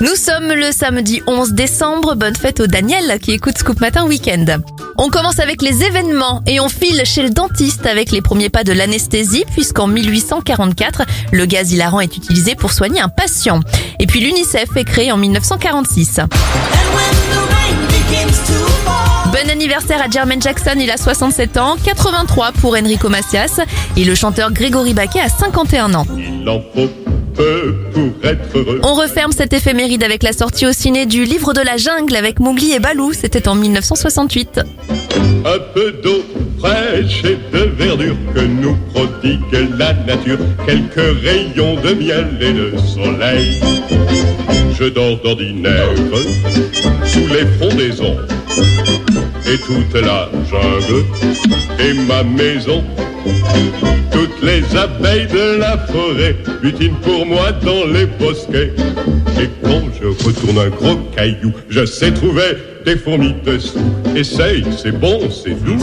Nous sommes le samedi 11 décembre. Bonne fête au Daniel qui écoute Scoop Matin Week-end. On commence avec les événements et on file chez le dentiste avec les premiers pas de l'anesthésie puisqu'en 1844, le gaz hilarant est utilisé pour soigner un patient. Et puis l'UNICEF est créé en 1946. Bon anniversaire à Jermaine Jackson, il a 67 ans, 83 pour Enrico Macias et le chanteur Grégory Baquet a 51 ans. Peu pour être heureux. On referme cette éphéméride avec la sortie au ciné du Livre de la jungle avec Mowgli et Balou, c'était en 1968. Un peu d'eau fraîche et de verdure que nous prodigue la nature. Quelques rayons de miel et de soleil. Je dors d'ordinaire sous les frondaisons. Et toute la jungle est ma maison. Toutes les abeilles de la forêt butinent pour moi dans les bosquets. Et quand je retourne un gros caillou, je sais trouver des fourmis dessous. Essaye, c'est bon, c'est doux.